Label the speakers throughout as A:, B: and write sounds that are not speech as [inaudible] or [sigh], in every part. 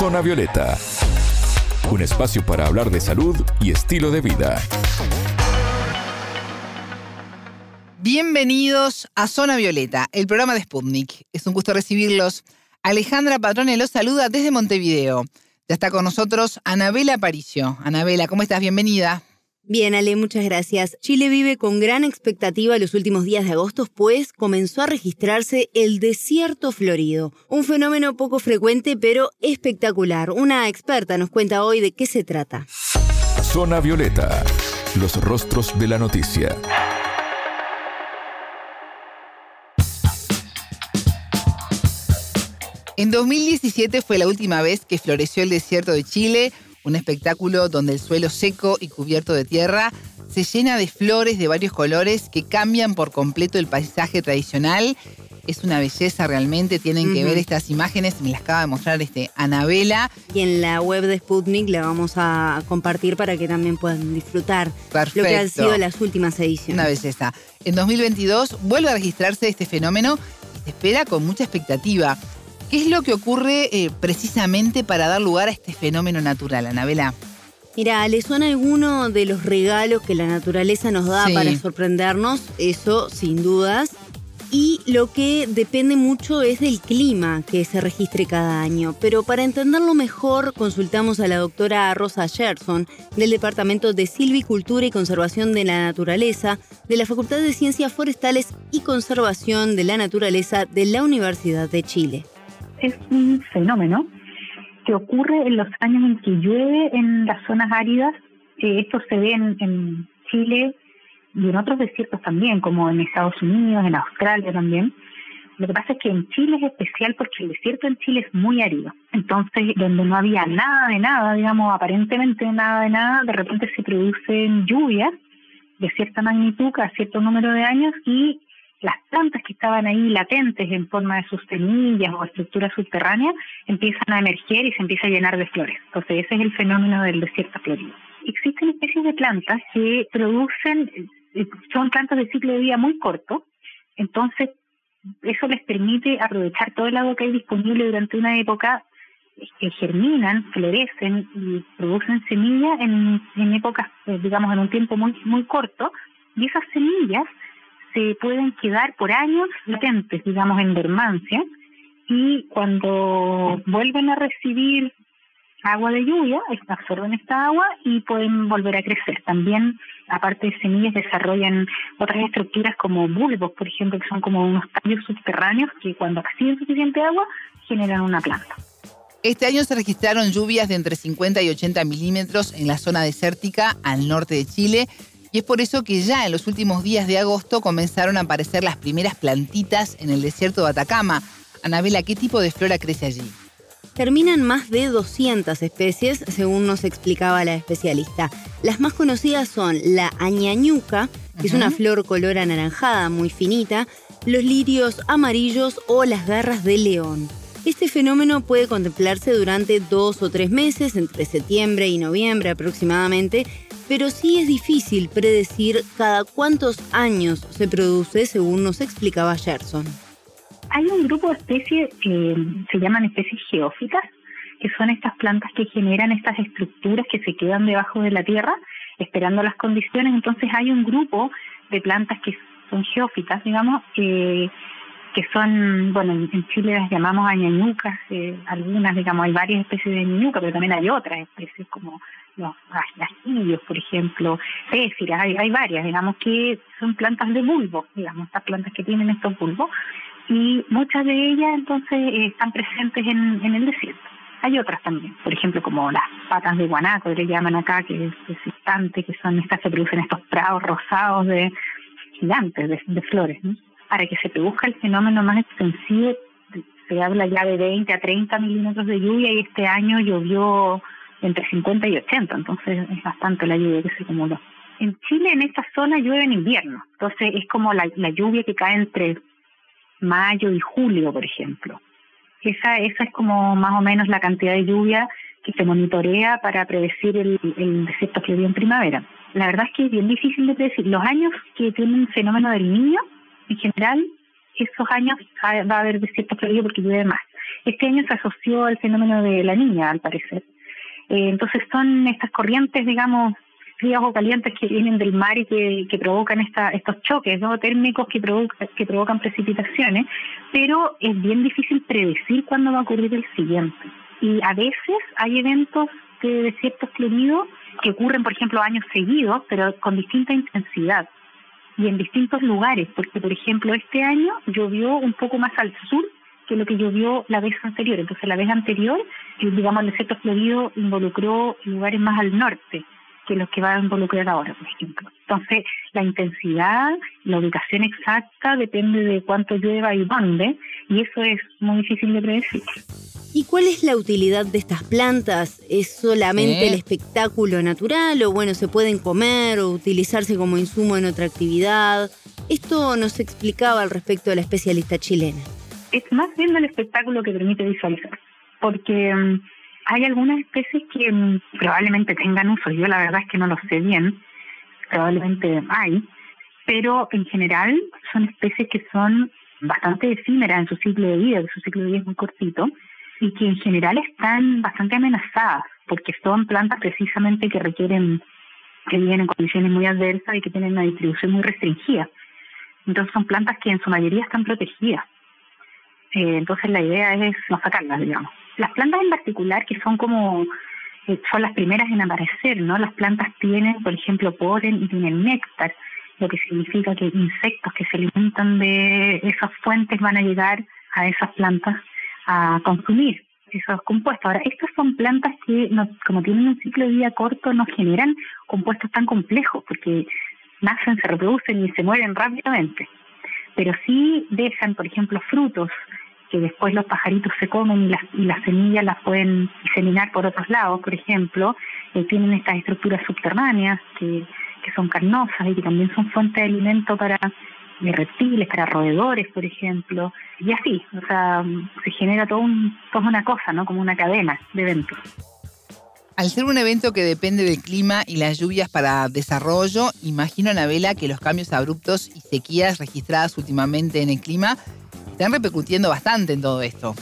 A: Zona Violeta, un espacio para hablar de salud y estilo de vida.
B: Bienvenidos a Zona Violeta, el programa de Sputnik. Es un gusto recibirlos. Alejandra Patrone los saluda desde Montevideo. Ya está con nosotros Anabela Aparicio. Anabela, ¿cómo estás? Bienvenida.
C: Bien, Ale, muchas gracias. Chile vive con gran expectativa los últimos días de agosto, pues comenzó a registrarse el desierto florido, un fenómeno poco frecuente pero espectacular. Una experta nos cuenta hoy de qué se trata.
A: Zona Violeta, los rostros de la noticia.
B: En 2017 fue la última vez que floreció el desierto de Chile, un espectáculo donde el suelo seco y cubierto de tierra se llena de flores de varios colores que cambian por completo el paisaje tradicional. Es una belleza realmente, tienen que ver estas imágenes, me las acaba de mostrar este Anabela.
C: Y en la web de Sputnik la vamos a compartir para que también puedan disfrutar
B: Perfecto.
C: lo que han sido las últimas ediciones.
B: Una belleza. En 2022 vuelve a registrarse este fenómeno y se espera con mucha expectativa. ¿Qué es lo que ocurre eh, precisamente para dar lugar a este fenómeno natural, Anabela?
C: Mira, ¿le suena alguno de los regalos que la naturaleza nos da
B: Sí.
C: para sorprendernos? Eso, sin dudas. Y lo que depende mucho es del clima que se registre cada año. Pero para entenderlo mejor, consultamos a la doctora Rosa Gerson del Departamento de Silvicultura y Conservación de la Naturaleza de la Facultad de Ciencias Forestales y Conservación de la Naturaleza de la Universidad de Chile.
D: Es un fenómeno que ocurre en los años en que llueve en las zonas áridas. Esto se ve en, en Chile y en otros desiertos también, como en Estados Unidos, en Australia también. Lo que pasa es que en Chile es especial porque el desierto en Chile es muy árido. Entonces, donde no había nada de nada, digamos, aparentemente nada de nada, de repente se producen lluvias de cierta magnitud cada cierto número de años y las plantas que estaban ahí latentes en forma de sus semillas o estructuras subterráneas empiezan a emerger y se empieza a llenar de flores. Entonces ese es el fenómeno del desierto florido. Existen especies de plantas que producen, eh, son plantas de ciclo de vida muy corto, entonces eso les permite aprovechar todo el agua que hay disponible durante una época que germinan, florecen y producen semillas en, en épocas, eh, digamos, en un tiempo muy muy corto, y esas semillas se pueden quedar por años latentes, digamos, en dormancia, y cuando vuelven a recibir agua de lluvia, absorben esta agua y pueden volver a crecer. También, aparte de semillas, desarrollan otras estructuras como bulbos, por ejemplo, que son como unos tallos subterráneos que cuando reciben suficiente agua generan una planta.
B: Este año se registraron lluvias de entre 50 y 80 milímetros en la zona desértica al norte de Chile y es por eso que ya en los últimos días de agosto comenzaron a aparecer las primeras plantitas en el desierto de Atacama. Anabela, ¿qué tipo de flora crece allí?
C: Terminan más de 200 especies, según nos explicaba la especialista. Las más conocidas son la añañuca, que es una flor color anaranjada muy finita, los lirios amarillos o las garras de león. Este fenómeno puede contemplarse durante dos o tres meses, entre septiembre y noviembre aproximadamente, pero sí es difícil predecir cada cuántos años se produce, según nos explicaba Gerson.
D: Hay un grupo de especies que se llaman especies geófitas, que son estas plantas que generan estas estructuras que se quedan debajo de la tierra esperando las condiciones. Entonces hay un grupo de plantas que son geófitas, digamos, que, que son, bueno, en Chile las llamamos añañucas, eh, algunas, digamos, hay varias especies de añañuca, pero también hay otras especies como los ajillos, por ejemplo, péfiras, hay, hay varias, digamos, que son plantas de bulbo, digamos, estas plantas que tienen estos bulbos, y muchas de ellas entonces eh, están presentes en, en el desierto. Hay otras también, por ejemplo, como las patas de guanaco, que le llaman acá, que es existante, que son estas, se producen estos prados rosados de gigantes de, de flores. ¿no? Para que se produzca el fenómeno más extensivo, se habla ya de 20 a 30 milímetros de lluvia y este año llovió entre 50 y 80, entonces es bastante la lluvia que se acumuló. En Chile, en esta zona, llueve en invierno, entonces es como la, lluvia que cae entre mayo y julio, por ejemplo. Esa, esa es como más o menos la cantidad de lluvia que se monitorea para predecir el, el desierto florido en primavera. La verdad es que es bien difícil de predecir. Los años que tienen fenómeno del niño, en general, esos años va a haber desierto florido porque llueve más. Este año se asoció al fenómeno de la niña, al parecer. Eh, entonces son estas corrientes, digamos, frías o calientes que vienen del mar y que, provocan esta, estos choques ¿no? térmicos que, provoca, que provocan precipitaciones, pero es bien difícil predecir cuándo va a ocurrir el siguiente. Y a veces hay eventos de desiertos que ocurren, por ejemplo, años seguidos, pero con distinta intensidad y en distintos lugares, porque, por ejemplo, este año llovió un poco más al sur que lo que llovió la vez anterior. Entonces, la vez anterior, digamos, el desierto florido involucró lugares más al norte que los que va a involucrar ahora, por ejemplo. Entonces, la intensidad, la ubicación exacta depende de cuánto llueva y dónde, y eso es muy difícil de predecir.
C: ¿Y cuál es la utilidad de estas plantas? ¿Es solamente el espectáculo natural o bueno, se pueden comer o utilizarse como insumo en otra actividad? Esto nos explicaba al respecto de la especialista chilena.
D: Es más bien el espectáculo que permite visualizar, porque mm, hay algunas especies que mm, probablemente tengan uso, yo la verdad es que no lo sé bien, probablemente hay, pero en general son especies que son bastante efímeras en su ciclo de vida, que su ciclo de vida es muy cortito, y que en general están bastante amenazadas, porque son plantas precisamente que requieren, que viven en condiciones muy adversas y que tienen una distribución muy restringida. Entonces son plantas que en su mayoría están protegidas. Eh, entonces la idea es no sacarlas, digamos. Las plantas en particular, que son como, eh, son las primeras en aparecer, ¿no? Las plantas tienen, por ejemplo, polen y tienen néctar, lo que significa que insectos que se alimentan de esas fuentes van a llegar a esas plantas a consumir esos compuestos. Ahora, estas son plantas que, no, como tienen un ciclo de vida corto, no generan compuestos tan complejos, porque nacen, se reproducen y se mueren rápidamente. Pero sí dejan, por ejemplo, frutos que después los pajaritos se comen y las, y las semillas las pueden diseminar por otros lados, por ejemplo, eh, tienen estas estructuras subterráneas que, que son carnosas y que también son fuente de alimento para reptiles, para roedores, por ejemplo, y así, o sea, se genera todo un, toda una cosa, ¿no? Como una cadena de eventos.
B: Al ser un evento que depende del clima y las lluvias para desarrollo, imagino, Anabela, que los cambios abruptos y sequías registradas últimamente en el clima están repercutiendo bastante en todo esto.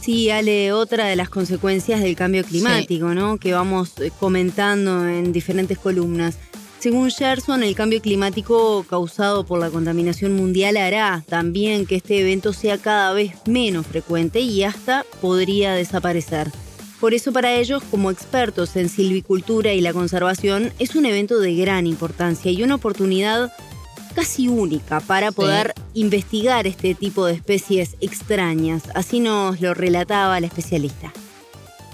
C: Sí, Ale, otra de las consecuencias del cambio climático, ¿no? Que vamos eh, comentando en diferentes columnas. Según Gerson, el cambio climático causado por la contaminación mundial hará también que este evento sea cada vez menos frecuente y hasta podría desaparecer. Por eso para ellos, como expertos en silvicultura y la conservación, es un evento de gran importancia y una oportunidad casi única para poder investigar este tipo de especies extrañas. Así nos lo relataba la especialista.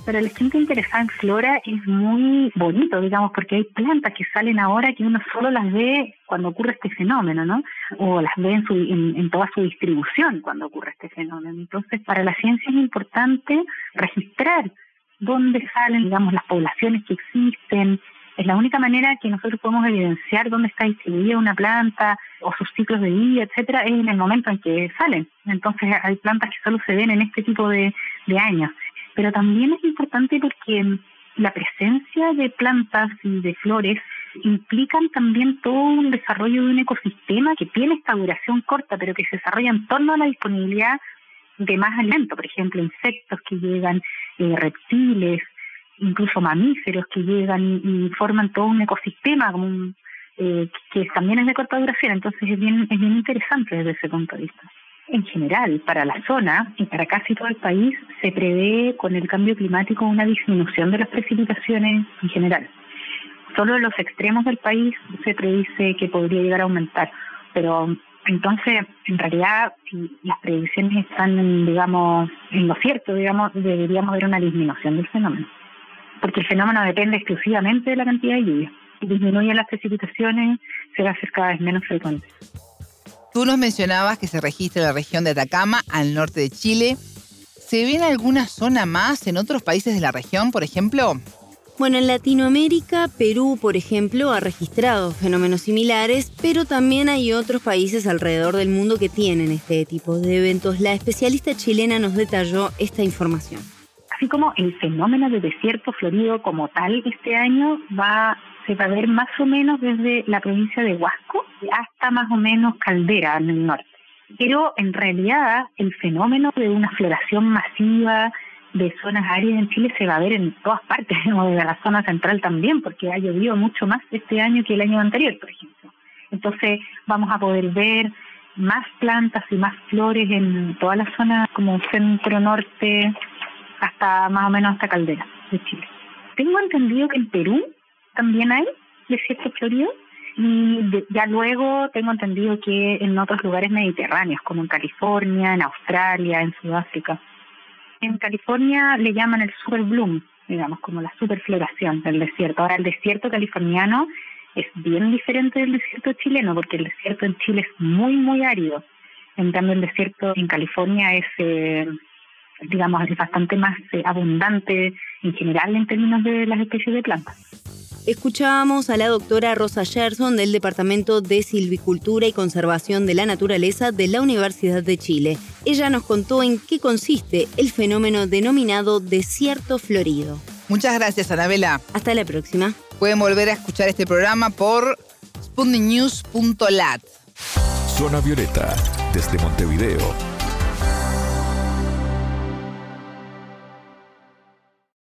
D: Para la gente interesada en flora es muy bonito, digamos, porque hay plantas que salen ahora que uno solo las ve cuando ocurre este fenómeno, ¿no? O las ve en, su, toda su distribución cuando ocurre este fenómeno. Entonces, para la ciencia es importante registrar dónde salen, digamos, las poblaciones que existen, es la única manera que nosotros podemos evidenciar dónde está distribuida una planta o sus ciclos de vida, etcétera, es en el momento en que salen. Entonces hay plantas que solo se ven en este tipo de, años. Pero también es importante porque la presencia de plantas y de flores implican también todo un desarrollo de un ecosistema que tiene esta duración corta, pero que se desarrolla en torno a la disponibilidad de más alimento, por ejemplo, insectos que llegan, eh, reptiles, incluso mamíferos que llegan y, forman todo un ecosistema como eh, que también es de corta duración, entonces es bien, es bien interesante desde ese punto de vista. En general, para la zona y para casi todo el país, se prevé con el cambio climático una disminución de las precipitaciones en general. Solo en los extremos del país se predice que podría llegar a aumentar, pero entonces, en realidad, si las predicciones están, digamos, en lo cierto, digamos, deberíamos ver una disminución del fenómeno porque el fenómeno depende exclusivamente de la cantidad de lluvia. Si disminuyen las precipitaciones, se va a hacer cada vez menos frecuente.
B: Tú nos mencionabas que se registra en la región de Atacama, al norte de Chile. ¿Se ve en alguna zona más en otros países de la región, por ejemplo?
C: Bueno, en Latinoamérica, Perú, por ejemplo, ha registrado fenómenos similares, pero también hay otros países alrededor del mundo que tienen este tipo de eventos. La especialista chilena nos detalló esta información
D: así como el fenómeno de desierto florido como tal este año va se va a ver más o menos desde la provincia de Huasco hasta más o menos Caldera en el norte. Pero en realidad el fenómeno de una floración masiva de zonas áridas en Chile se va a ver en todas partes, [laughs] o de la zona central también, porque ha llovido mucho más este año que el año anterior, por ejemplo. Entonces vamos a poder ver más plantas y más flores en toda la zona como centro norte hasta más o menos hasta Caldera de Chile. Tengo entendido que en Perú también hay desierto florido y ya luego tengo entendido que en otros lugares mediterráneos como en California, en Australia, en Sudáfrica. En California le llaman el super bloom, digamos, como la superfloración del desierto. Ahora el desierto californiano es bien diferente del desierto chileno, porque el desierto en Chile es muy, muy árido. En cambio, el desierto en California es, eh, digamos, es bastante más eh, abundante en general en términos de las especies de plantas.
C: Escuchábamos a la doctora Rosa Gerson del Departamento de Silvicultura y Conservación de la Naturaleza de la Universidad de Chile. Ella nos contó en qué consiste el fenómeno denominado desierto florido.
B: Muchas gracias, Anabela.
C: Hasta la próxima.
B: Pueden volver a escuchar este programa por sputniknews.lat.
A: Zona Violeta, desde Montevideo,